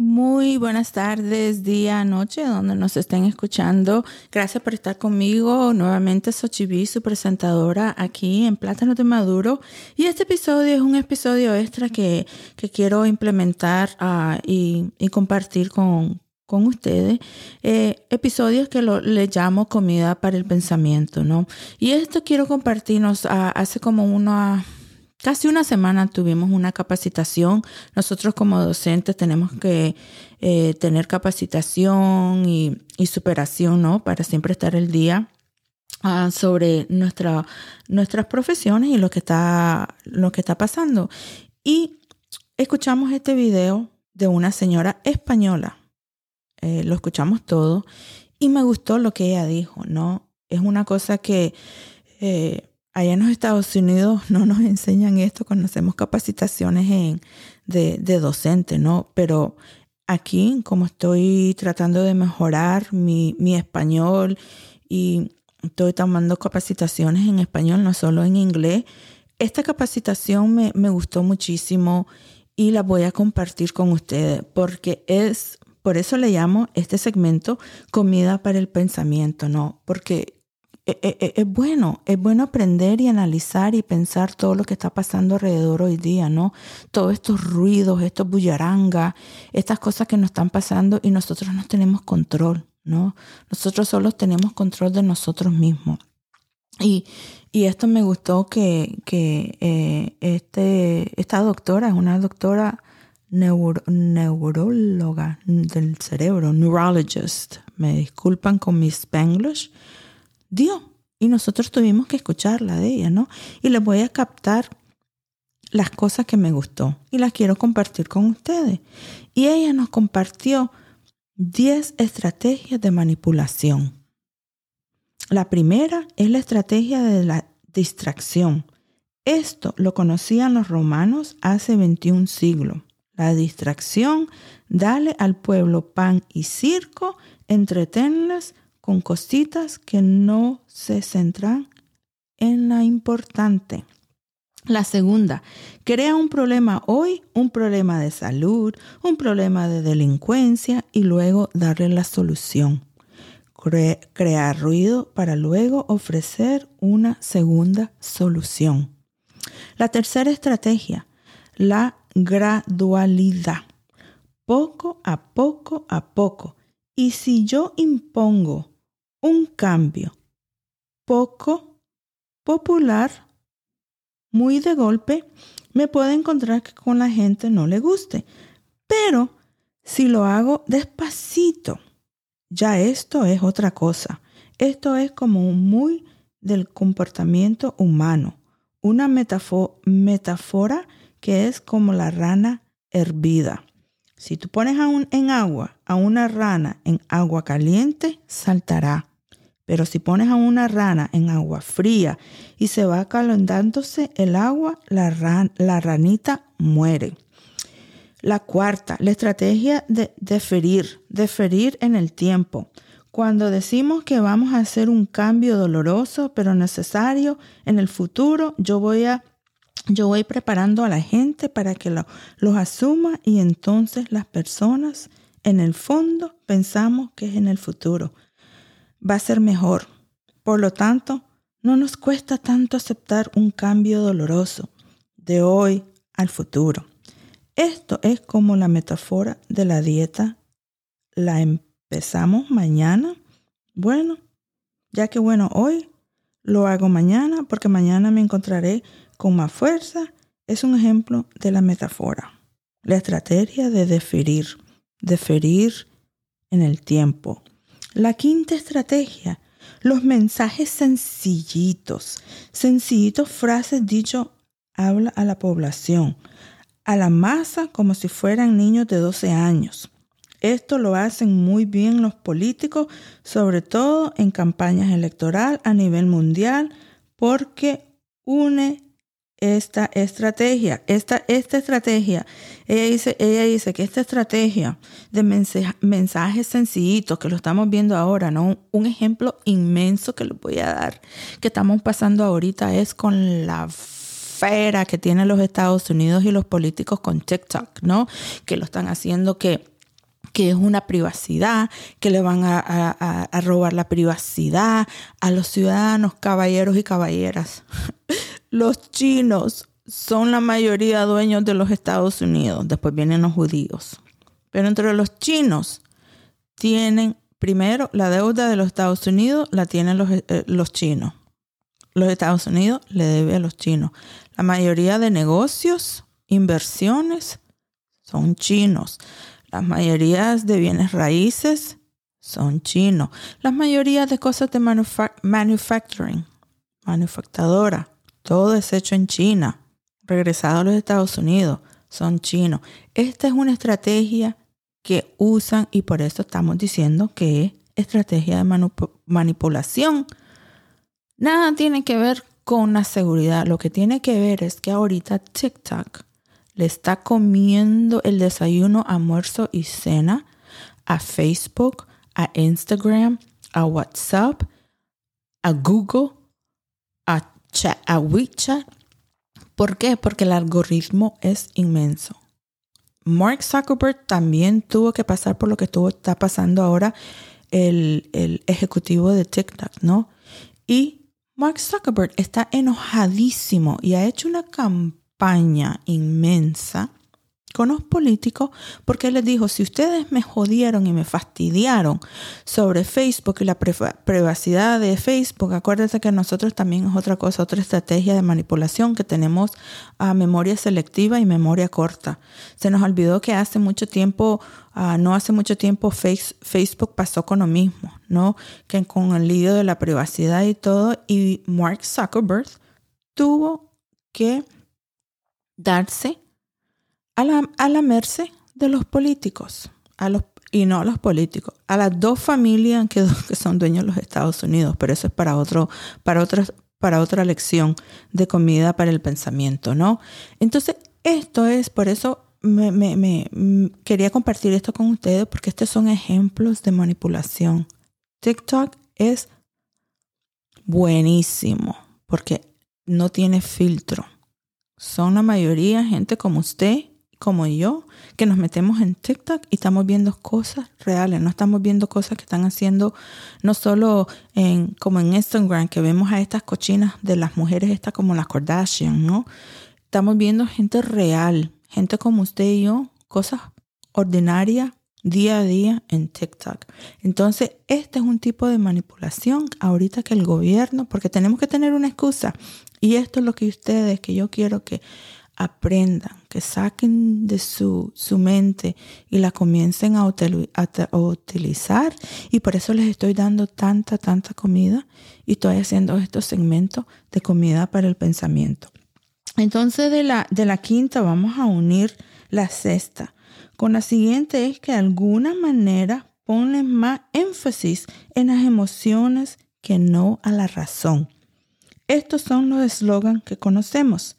Muy buenas tardes, día, noche, donde nos estén escuchando. Gracias por estar conmigo. Nuevamente, Xochitl, su presentadora aquí en Plátano de Maduro. Y este episodio es un episodio extra que, que quiero implementar uh, y, y, compartir con, con ustedes. Eh, episodios que lo, le llamo comida para el pensamiento, ¿no? Y esto quiero compartirnos uh, hace como una Casi una semana tuvimos una capacitación. Nosotros como docentes tenemos que eh, tener capacitación y, superación, ¿no? Para siempre estar el día uh, sobre nuestra, nuestras profesiones y lo que, está, lo que está pasando. Y escuchamos este video de una señora española. Eh, lo escuchamos todo y me gustó lo que ella dijo, ¿no? Es una cosa que... Eh, Allá en los Estados Unidos no nos enseñan esto cuando hacemos capacitaciones de, de docente, ¿no? Pero aquí, como estoy tratando de mejorar mi, español y estoy tomando capacitaciones en español, no solo en inglés, esta capacitación me, me gustó muchísimo y la voy a compartir con ustedes porque es, por eso le llamo este segmento comida para el pensamiento, ¿no? Porque es, bueno, es bueno aprender y analizar y pensar todo lo que está pasando alrededor hoy día, ¿no? Todos estos ruidos, estos bullarangas, estas cosas que nos están pasando y nosotros no tenemos control, ¿no? Nosotros solo tenemos control de nosotros mismos. Y, y esto me gustó que, que eh, este, esta doctora es una doctora neuro, neuróloga del cerebro, neurologist. Me disculpan con mi spanglish dio. Y nosotros tuvimos que escucharla de ella, ¿no? Y les voy a captar las cosas que me gustó y las quiero compartir con ustedes. Y ella nos compartió 10 estrategias de manipulación. La primera es la estrategia de la distracción. Esto lo conocían los romanos hace 21 siglos. La distracción, dale al pueblo pan y circo, entretenles con cositas que no se centran en la importante. La segunda, crea un problema hoy, un problema de salud, un problema de delincuencia y luego darle la solución. crear ruido para luego ofrecer una segunda solución. La tercera estrategia, la gradualidad. Poco a poco a poco. Y si yo impongo un cambio poco popular, muy de golpe, me puede encontrar que con la gente no le guste. Pero si lo hago despacito, ya esto es otra cosa. Esto es como muy del comportamiento humano. Una metáfora que es como la rana hervida. Si tú pones en agua a una rana en agua caliente, saltará. Pero si pones a una rana en agua fría y se va calentándose el agua, la, la ranita muere. La cuarta, la estrategia de deferir, deferir en el tiempo. Cuando decimos que vamos a hacer un cambio doloroso pero necesario en el futuro, yo voy a yo voy preparando a la gente para que lo, los asuma y entonces las personas en el fondo pensamos que es en el futuro va a ser mejor. Por lo tanto, no nos cuesta tanto aceptar un cambio doloroso de hoy al futuro. Esto es como la metáfora de la dieta. La empezamos mañana. Bueno, ya que bueno, hoy lo hago mañana porque mañana me encontraré con más fuerza. Es un ejemplo de la metáfora. La estrategia de deferir, deferir en el tiempo, la quinta estrategia, los mensajes sencillitos, sencillitos frases dicho habla a la población, a la masa como si fueran niños de 12 años. Esto lo hacen muy bien los políticos, sobre todo en campañas electorales a nivel mundial, porque une esta estrategia. Esta, esta estrategia, ella dice, ella dice que esta estrategia de mensajes sencillitos, que lo estamos viendo ahora, ¿no? Un ejemplo inmenso que les voy a dar, que estamos pasando ahorita es con la fera que tienen los Estados Unidos y los políticos con TikTok, ¿no? Que lo están haciendo que que es una privacidad, que le van a, a, robar la privacidad a los ciudadanos, caballeros y caballeras. Los chinos son la mayoría dueños de los Estados Unidos, después vienen los judíos. Pero entre los chinos tienen, primero, la deuda de los Estados Unidos la tienen los, eh, chinos. Los Estados Unidos le debe a los chinos. La mayoría de negocios, inversiones, son chinos. Las mayorías de bienes raíces son chinos. Las mayorías de cosas de manufacturing, manufactadora, todo es hecho en China, regresado a los Estados Unidos, son chinos. Esta es una estrategia que usan y por eso estamos diciendo que es estrategia de manipulación. Nada tiene que ver con la seguridad. Lo que tiene que ver es que ahorita TikTok le está comiendo el desayuno, almuerzo y cena a Facebook, a Instagram, a WhatsApp, a Google, a a. ¿Por qué? Porque el algoritmo es inmenso. Mark Zuckerberg también tuvo que pasar por lo que estuvo, está pasando ahora el, el ejecutivo de TikTok, ¿no? Y Mark Zuckerberg está enojadísimo y ha hecho una campaña inmensa con los políticos porque él les dijo, si ustedes me jodieron y me fastidiaron sobre Facebook y la privacidad de Facebook, acuérdense que nosotros también es otra cosa, otra estrategia de manipulación que tenemos a memoria selectiva y memoria corta. Se nos olvidó que hace mucho tiempo, uh, no hace mucho tiempo Facebook pasó con lo mismo, ¿no? Que con el lío de la privacidad y todo, y Mark Zuckerberg tuvo que darse a la, a la merced de los políticos, a los, y no a los políticos, a las dos familias que, que son dueños de los Estados Unidos, pero eso es para, otro, para, otra, para otra lección de comida para el pensamiento, ¿no? Entonces, esto es, por eso me, mm, quería compartir esto con ustedes, porque estos son ejemplos de manipulación. TikTok es buenísimo, porque no tiene filtro. Son la mayoría gente como usted como yo, que nos metemos en TikTok y estamos viendo cosas reales, no estamos viendo cosas que están haciendo no solo en, como en Instagram, que vemos a estas cochinas de las mujeres, estas como las Kardashian, ¿no? Estamos viendo gente real, gente como usted y yo, cosas ordinarias día a día en TikTok. Entonces, este es un tipo de manipulación ahorita que el gobierno, porque tenemos que tener una excusa. Y esto es lo que ustedes, que yo quiero que aprendan, que saquen de su, su mente y la comiencen a, utilizar. Y por eso les estoy dando tanta, tanta comida y estoy haciendo estos segmentos de comida para el pensamiento. Entonces de la, de la quinta vamos a unir la sexta. Con la siguiente es que de alguna manera ponen más énfasis en las emociones que no a la razón. Estos son los eslogans que conocemos.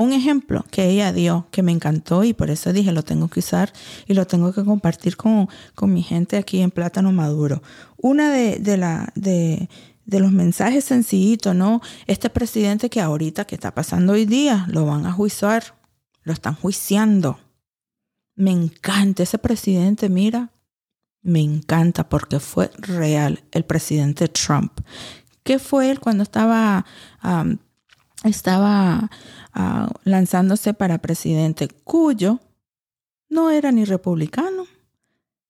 Un ejemplo que ella dio que me encantó y por eso dije lo tengo que usar y lo tengo que compartir con, mi gente aquí en Plátano Maduro. Una de, la, de, de los mensajes sencillitos, ¿no? Este presidente que ahorita, que está pasando hoy día, lo van a juiciar, lo están juiciando. Me encanta ese presidente, mira, me encanta porque fue real el presidente Trump. ¿Qué fue él cuando estaba estaba lanzándose para presidente, cuyo no era ni republicano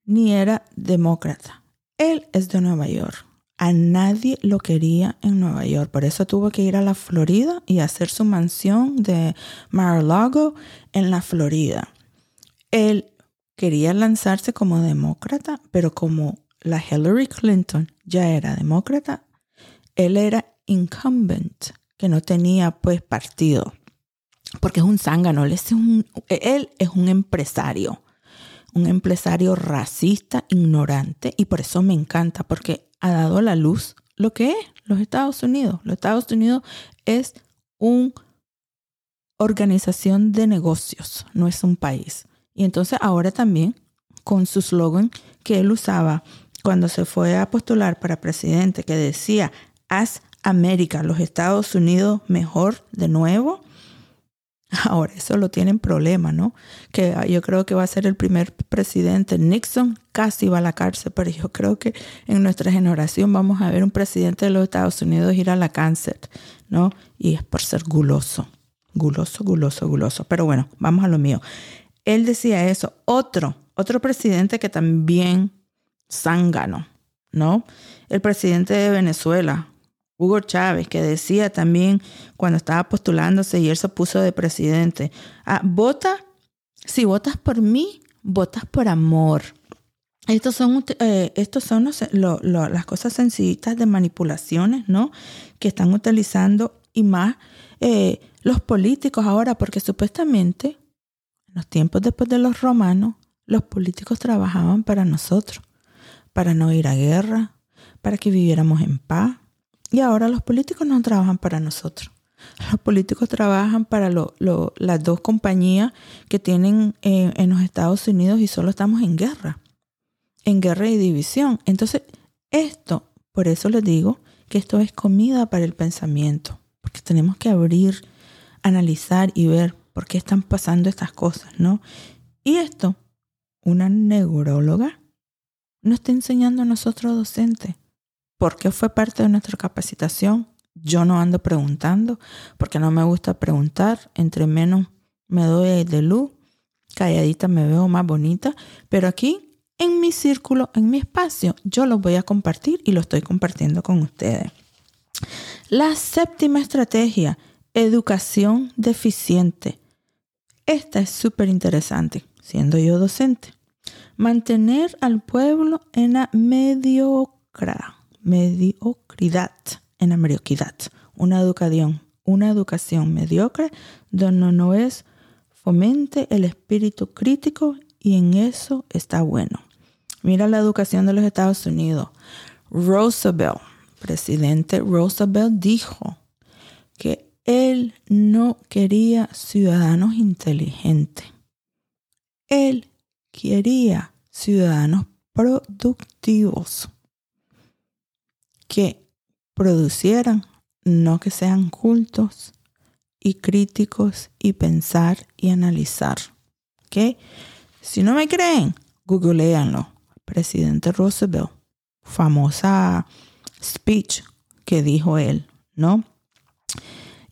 ni era demócrata. Él es de Nueva York. A nadie lo quería en Nueva York. Por eso tuvo que ir a la Florida y hacer su mansión de Mar-a-Lago en la Florida. Él quería lanzarse como demócrata, pero como la Hillary Clinton ya era demócrata, él era incumbent que no tenía pues partido, porque es un zángano, él es un, él es un empresario, un empresario racista, ignorante, y por eso me encanta, porque ha dado a la luz lo que es los Estados Unidos. Los Estados Unidos es una organización de negocios, no es un país. Y entonces ahora también con su slogan que él usaba cuando se fue a postular para presidente, que decía, haz América, los Estados Unidos mejor de nuevo. Ahora eso lo tienen problema, ¿no? Que yo creo que va a ser el primer presidente. Nixon casi va a la cárcel, pero yo creo que en nuestra generación vamos a ver un presidente de los Estados Unidos ir a la cárcel, ¿no? Y es por ser guloso, guloso, guloso, guloso. Pero bueno, vamos a lo mío. Él decía eso. Otro, otro presidente que también zángano, ¿no? El presidente de Venezuela, Hugo Chávez, que decía también cuando estaba postulándose y él se puso de presidente, ah, vota, si votas por mí, votas por amor. Estos son, eh, estos son las cosas sencillitas de manipulaciones, ¿no? Que están utilizando y más eh, los políticos ahora, porque supuestamente en los tiempos después de los romanos, los políticos trabajaban para nosotros, para no ir a guerra, para que viviéramos en paz, y ahora los políticos no trabajan para nosotros. Los políticos trabajan para las dos compañías que tienen eh, en los Estados Unidos y solo estamos en guerra, en guerra y división. Entonces, esto, por eso les digo que esto es comida para el pensamiento, porque tenemos que abrir, analizar y ver por qué están pasando estas cosas, ¿no? Y esto, una neuróloga nos está enseñando a nosotros docentes porque fue parte de nuestra capacitación. Yo no ando preguntando porque no me gusta preguntar. Entre menos me doy de luz, calladita me veo más bonita. Pero aquí, en mi círculo, en mi espacio, yo lo voy a compartir y lo estoy compartiendo con ustedes. La séptima estrategia, educación deficiente. Esta es súper interesante, siendo yo docente. Mantener al pueblo en la mediocra mediocridad, en la mediocridad, una educación, una educación mediocre donde no es fomente el espíritu crítico y en eso está bueno. Mira la educación de los Estados Unidos. Roosevelt, presidente Roosevelt dijo que él no quería ciudadanos inteligentes. Él quería ciudadanos productivos que producieran, no que sean cultos y críticos y pensar y analizar. ¿Ok? Si no me creen, googleanlo. Presidente Roosevelt, famosa speech que dijo él, ¿no?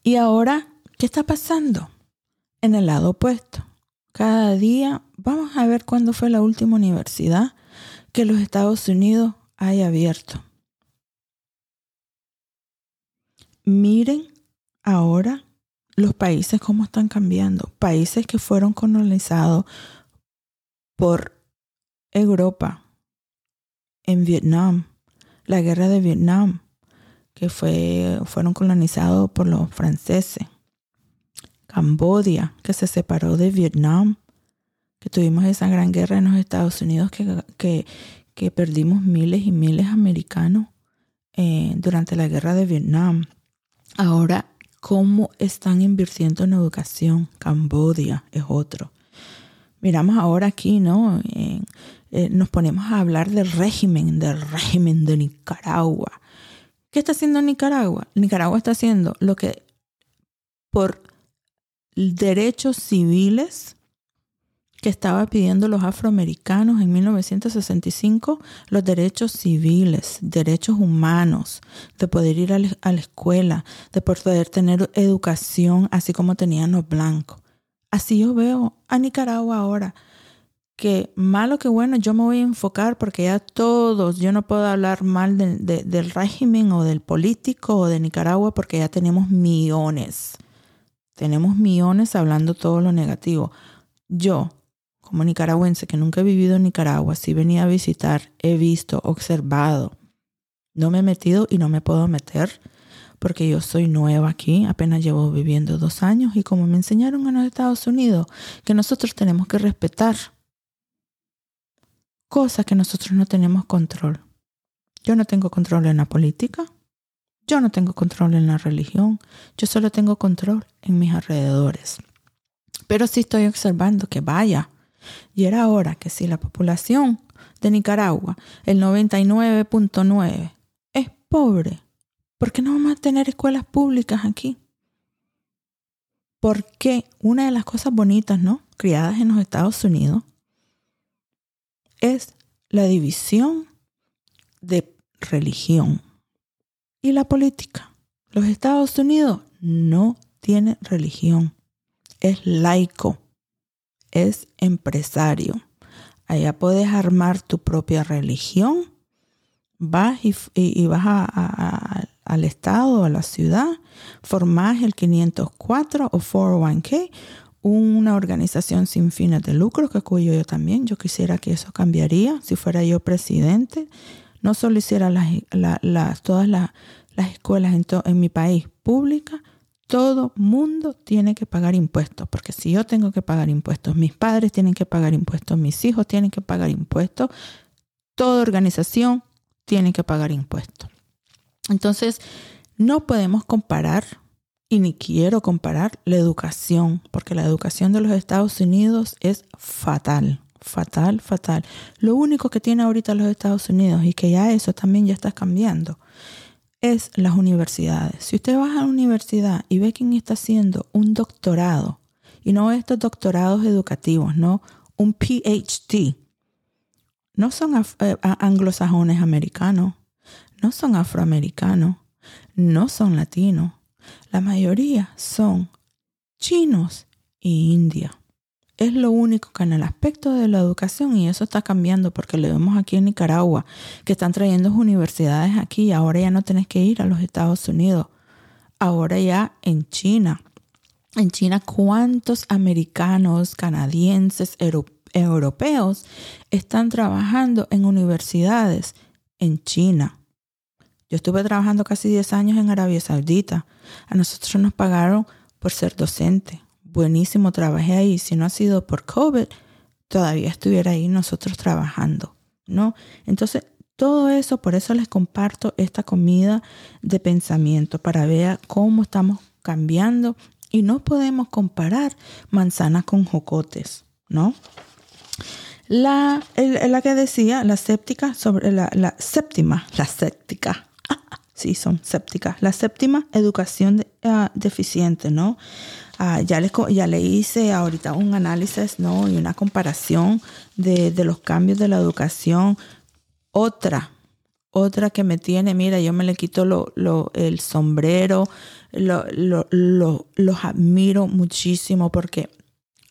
Y ahora, ¿qué está pasando? En el lado opuesto. Cada día, vamos a ver cuándo fue la última universidad que los Estados Unidos haya abierto. Miren ahora los países cómo están cambiando. Países que fueron colonizados por Europa, en Vietnam, la guerra de Vietnam, que fue, fueron colonizados por los franceses. Cambodia, que se separó de Vietnam, que tuvimos esa gran guerra en los Estados Unidos, que, que, perdimos miles y miles de americanos eh, durante la guerra de Vietnam. Ahora, ¿cómo están invirtiendo en educación? Cambodia es otro. Miramos ahora aquí, ¿no? Eh, nos ponemos a hablar del régimen, del régimen de Nicaragua. ¿Qué está haciendo Nicaragua? Nicaragua está haciendo lo que por derechos civiles que estaba pidiendo los afroamericanos en 1965, los derechos civiles, derechos humanos, de poder ir a la escuela, de poder tener educación, así como tenían los blancos. Así yo veo a Nicaragua ahora, que malo que bueno, yo me voy a enfocar porque ya todos, yo no puedo hablar mal del régimen o del político o de Nicaragua porque ya tenemos millones. Tenemos millones hablando todo lo negativo. Yo, como nicaragüense que nunca he vivido en Nicaragua, si venía a visitar, he visto, observado. No me he metido y no me puedo meter porque yo soy nueva aquí, apenas llevo viviendo dos años y como me enseñaron en los Estados Unidos, que nosotros tenemos que respetar cosas que nosotros no tenemos control. Yo no tengo control en la política, Yo no tengo control en la religión, yo solo tengo control en mis alrededores. Pero sí estoy observando que vaya. Y era hora que si la población de Nicaragua, el 99.9, es pobre, ¿por qué no vamos a tener escuelas públicas aquí? Porque una de las cosas bonitas, ¿no? Criadas en los Estados Unidos, es la división de religión y la política. Los Estados Unidos no tiene religión, es laico, es empresario. Allá puedes armar tu propia religión, vas y, vas al estado, a la ciudad, formás el 504 o 401k, una organización sin fines de lucro, que cuyo yo también, yo quisiera que eso cambiaría si fuera yo presidente no solo hiciera las, todas las, escuelas en, en mi país públicas, todo mundo tiene que pagar impuestos, porque si yo tengo que pagar impuestos, mis padres tienen que pagar impuestos, mis hijos tienen que pagar impuestos, toda organización tiene que pagar impuestos. Entonces, no podemos comparar, y ni quiero comparar, la educación, porque la educación de los Estados Unidos es fatal fatal, fatal. Lo único que tiene ahorita los Estados Unidos y que ya eso también ya está cambiando es las universidades. Si usted va a la universidad y ve quién está haciendo un doctorado, y no estos doctorados educativos, no un PhD, no son eh, anglosajones americanos, no son afroamericanos, no son latinos. La mayoría son chinos e india es lo único que en el aspecto de la educación, y eso está cambiando porque lo vemos aquí en Nicaragua, que están trayendo universidades aquí, ahora ya no tenés que ir a los Estados Unidos, ahora ya en China. En China, ¿cuántos americanos, canadienses, europeos están trabajando en universidades en China? Yo estuve trabajando casi 10 años en Arabia Saudita. A nosotros nos pagaron por ser docente buenísimo, trabajé ahí. Si no ha sido por COVID, todavía estuviera ahí nosotros trabajando, ¿no? Entonces, todo eso, por eso les comparto esta comida de pensamiento para ver cómo estamos cambiando y no podemos comparar manzanas con jocotes, ¿no? La, la que decía, la séptica, sobre la, la séptima, la séptica, sí, son sépticas, la séptima educación ah, deficiente, ¿no? Ah, ya, le, ya le hice ahorita un análisis ¿no? y una comparación de, los cambios de la educación. Otra, otra que me tiene, mira, yo me le quito lo, lo, el sombrero, lo, los admiro muchísimo porque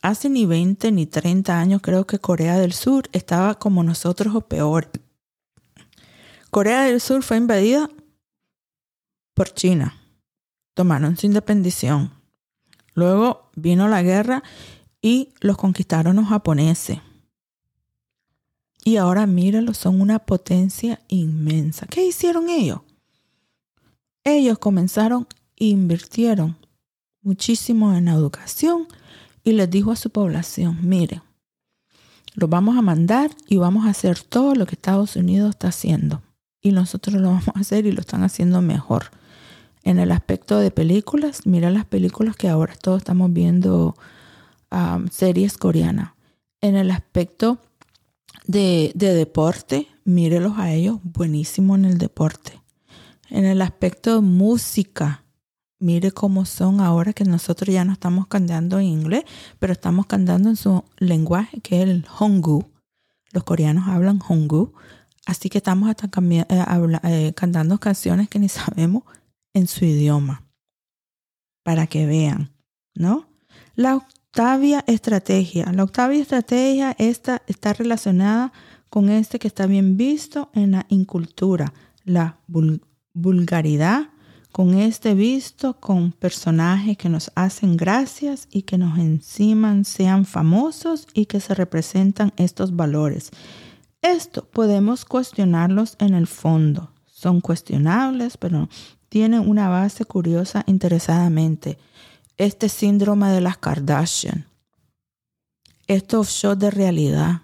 hace ni 20 ni 30 años creo que Corea del Sur estaba como nosotros o peor. Corea del Sur fue invadida por China. Tomaron su independización Luego vino la guerra y los conquistaron los japoneses. Y ahora mírenlo, son una potencia inmensa. ¿Qué hicieron ellos? Ellos comenzaron e invirtieron muchísimo en educación y les dijo a su población, miren, los vamos a mandar y vamos a hacer todo lo que Estados Unidos está haciendo. Y nosotros lo vamos a hacer y lo están haciendo mejor. En el aspecto de películas, mira las películas que ahora todos estamos viendo series coreanas. En el aspecto de, deporte, mírelos a ellos, buenísimo en el deporte. En el aspecto de música, mire cómo son ahora que nosotros ya no estamos cantando en inglés, pero estamos cantando en su lenguaje, que es el Honggu. Los coreanos hablan Honggu. Así que estamos hasta eh, eh, cantando canciones que ni sabemos en su idioma para que vean, ¿no? La octavia estrategia. La octavia estrategia esta está relacionada con este que está bien visto en la incultura, la vulgaridad, con este visto con personajes que nos hacen gracias y que nos enciman sean famosos y que se representan estos valores. Esto podemos cuestionarlos en el fondo. Son cuestionables, pero tienen una base curiosa interesadamente. Este síndrome de las Kardashian. Estos shows de realidad,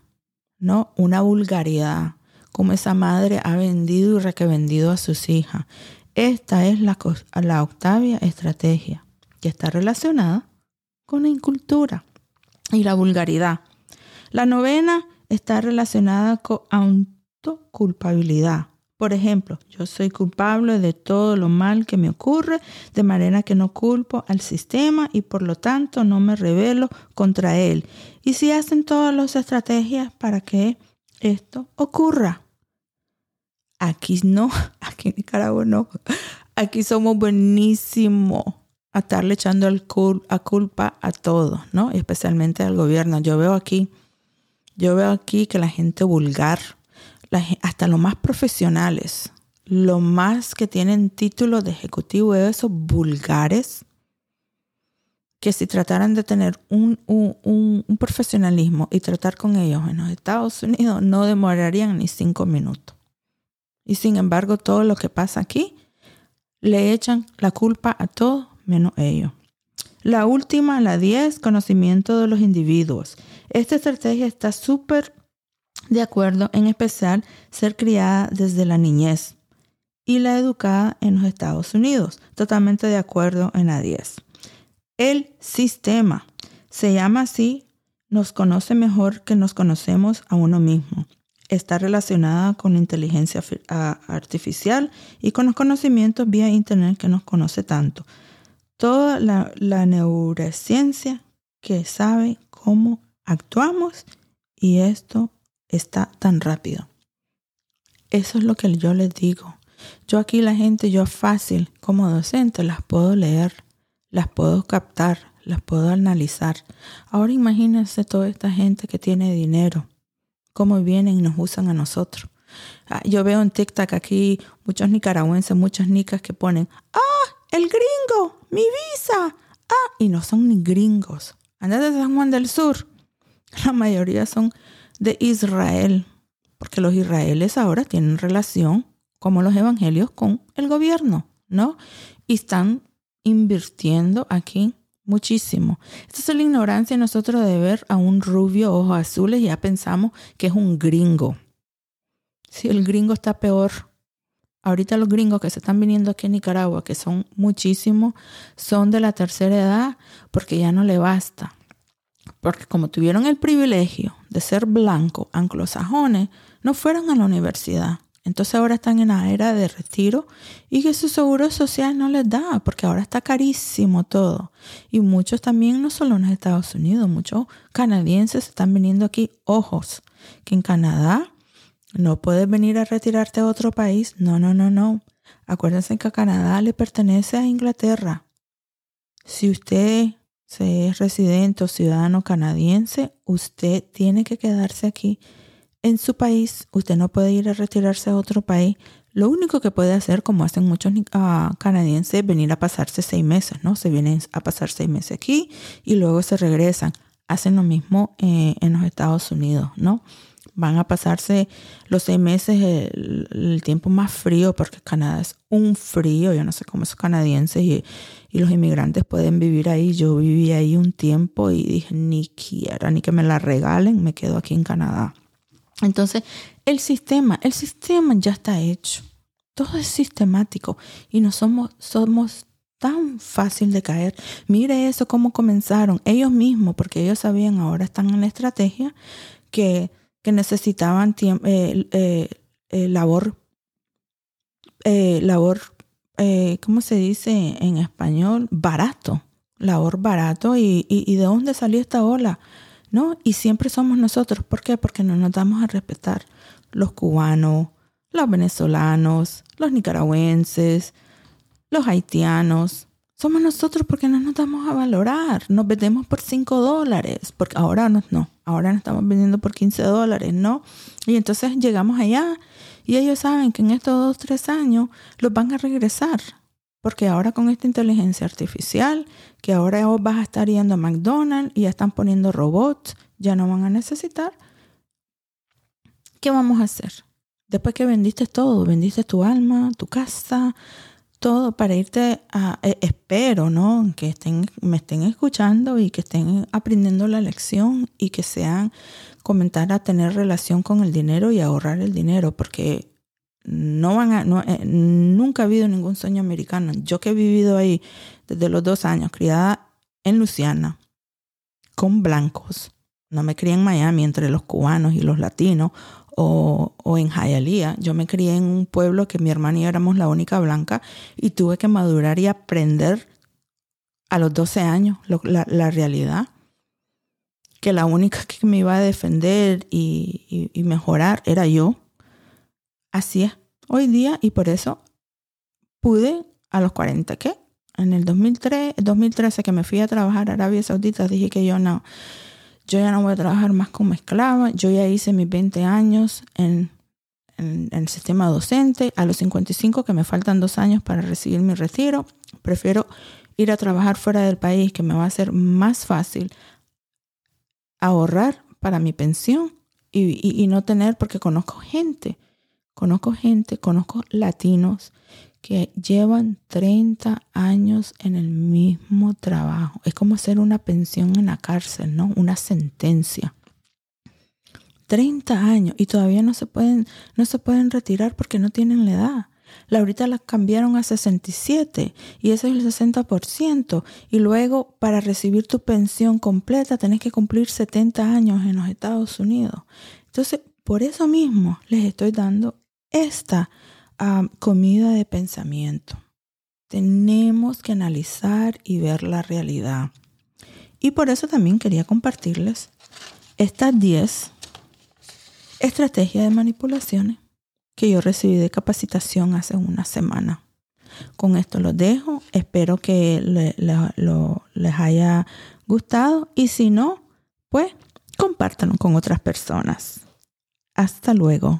¿no? Una vulgaridad. Como esa madre ha vendido y requevendido a sus hijas. Esta es la, la octavia estrategia, que está relacionada con la incultura y la vulgaridad. La novena está relacionada con autoculpabilidad. Por ejemplo, yo soy culpable de todo lo mal que me ocurre, de manera que no culpo al sistema y por lo tanto no me rebelo contra él. Y si hacen todas las estrategias para que esto ocurra. Aquí no, aquí en Nicaragua no. Aquí somos buenísimos a estarle echando a culpa a todo, ¿no? Especialmente al gobierno. Yo veo aquí, yo veo aquí que la gente vulgar, hasta los más profesionales, los más que tienen título de ejecutivo, esos vulgares, que si trataran de tener un, un, profesionalismo y tratar con ellos en los Estados Unidos, no demorarían ni cinco minutos. Y sin embargo, todo lo que pasa aquí, le echan la culpa a todos menos ellos. La última, la 10, conocimiento de los individuos. Esta estrategia está súper de acuerdo, en especial ser criada desde la niñez y la educada en los Estados Unidos. Totalmente de acuerdo en la 10. El sistema se llama así, nos conoce mejor que nos conocemos a uno mismo. Está relacionada con inteligencia artificial y con los conocimientos vía Internet que nos conoce tanto. Toda la, la neurociencia que sabe cómo actuamos y esto está tan rápido. Eso es lo que yo les digo. Yo aquí la gente, yo fácil como docente, las puedo leer, las puedo captar, las puedo analizar. Ahora imagínense toda esta gente que tiene dinero, cómo vienen y nos usan a nosotros. Ah, yo veo en TikTok aquí muchos nicaragüenses, muchas nicas que ponen, ah, el gringo, mi visa, ah, y no son ni gringos. Andan de San Juan del Sur. La mayoría son de Israel, porque los israelíes ahora tienen relación, como los evangelios, con el gobierno, ¿no? Y están invirtiendo aquí muchísimo. Esta es la ignorancia de nosotros de ver a un rubio ojos azules y ya pensamos que es un gringo. Si el gringo está peor. Ahorita los gringos que se están viniendo aquí en Nicaragua, que son muchísimos, son de la tercera edad porque ya no le basta porque como tuvieron el privilegio de ser blancos anglosajones, no fueron a la universidad. Entonces ahora están en la era de retiro y que su seguro social no les da, porque ahora está carísimo todo. Y muchos también, no solo en los Estados Unidos, muchos canadienses están viniendo aquí. Ojos, que en Canadá no puedes venir a retirarte a otro país. No, no, no, no. Acuérdense que Canadá le pertenece a Inglaterra. Si usted si es residente o ciudadano canadiense, usted tiene que quedarse aquí en su país. Usted no puede ir a retirarse a otro país. Lo único que puede hacer, como hacen muchos uh, canadienses, es venir a pasarse seis meses, ¿no? Se vienen a pasar seis meses aquí y luego se regresan. Hacen lo mismo eh, en los Estados Unidos, ¿no? Van a pasarse los seis meses el, tiempo más frío porque Canadá es un frío. Yo no sé cómo esos canadienses y, y los inmigrantes pueden vivir ahí. Yo viví ahí un tiempo y dije, ni quiera, ni que me la regalen, me quedo aquí en Canadá. Entonces, el sistema, el sistema ya está hecho. Todo es sistemático y no somos, somos tan fácil de caer. Mire eso, cómo comenzaron ellos mismos, porque ellos sabían, ahora están en la estrategia, que que necesitaban eh, eh, eh, labor, labor ¿cómo se dice en español? Barato, labor barato. Y, y, de dónde salió esta ola? ¿No? Y siempre somos nosotros. ¿Por qué? Porque no nos damos a respetar los cubanos, los venezolanos, los nicaragüenses, los haitianos. Somos nosotros porque no nos damos a valorar. Nos vendemos por 5 dólares, porque ahora no, ahora nos estamos vendiendo por 15 dólares, ¿no? Y entonces llegamos allá y ellos saben que en estos dos, tres años los van a regresar. Porque ahora con esta inteligencia artificial, que ahora vos vas a estar yendo a McDonald's y ya están poniendo robots, ya no van a necesitar. ¿Qué vamos a hacer? Después que vendiste todo, vendiste tu alma, tu casa, todo para irte a, eh, espero, ¿no? Que estén, me estén escuchando y que estén aprendiendo la lección y que sean comenzar a tener relación con el dinero y ahorrar el dinero, porque no van a, no, eh, nunca ha habido ningún sueño americano. Yo que he vivido ahí desde los dos años, criada en Luciana, con blancos, no me crié en Miami entre los cubanos y los latinos o, o en Hialeah. Yo me crié en un pueblo que mi hermana y yo éramos la única blanca y tuve que madurar y aprender a los 12 años la, la, realidad. Que la única que me iba a defender y, y, y mejorar era yo. Así es hoy día y por eso pude a los 40, ¿qué? En el 2003, 2013 que me fui a trabajar a Arabia Saudita, dije que yo no, yo ya no voy a trabajar más como esclava, yo ya hice mis 20 años en, el sistema docente, a los 55 que me faltan dos años para recibir mi retiro, prefiero ir a trabajar fuera del país que me va a ser más fácil ahorrar para mi pensión y no tener, porque conozco gente Conozco gente, conozco latinos que llevan 30 años en el mismo trabajo. Es como hacer una pensión en la cárcel, ¿no? Una sentencia. 30 años y todavía no se pueden, no se pueden retirar porque no tienen la edad. La ahorita la cambiaron a 67 y ese es el 60%. Y luego para recibir tu pensión completa tenés que cumplir 70 años en los Estados Unidos. Entonces, por eso mismo les estoy dando esta comida de pensamiento. Tenemos que analizar y ver la realidad. Y por eso también quería compartirles estas 10 estrategias de manipulaciones que yo recibí de capacitación hace una semana. Con esto los dejo. Espero que les haya gustado y si no, pues compártanlo con otras personas. Hasta luego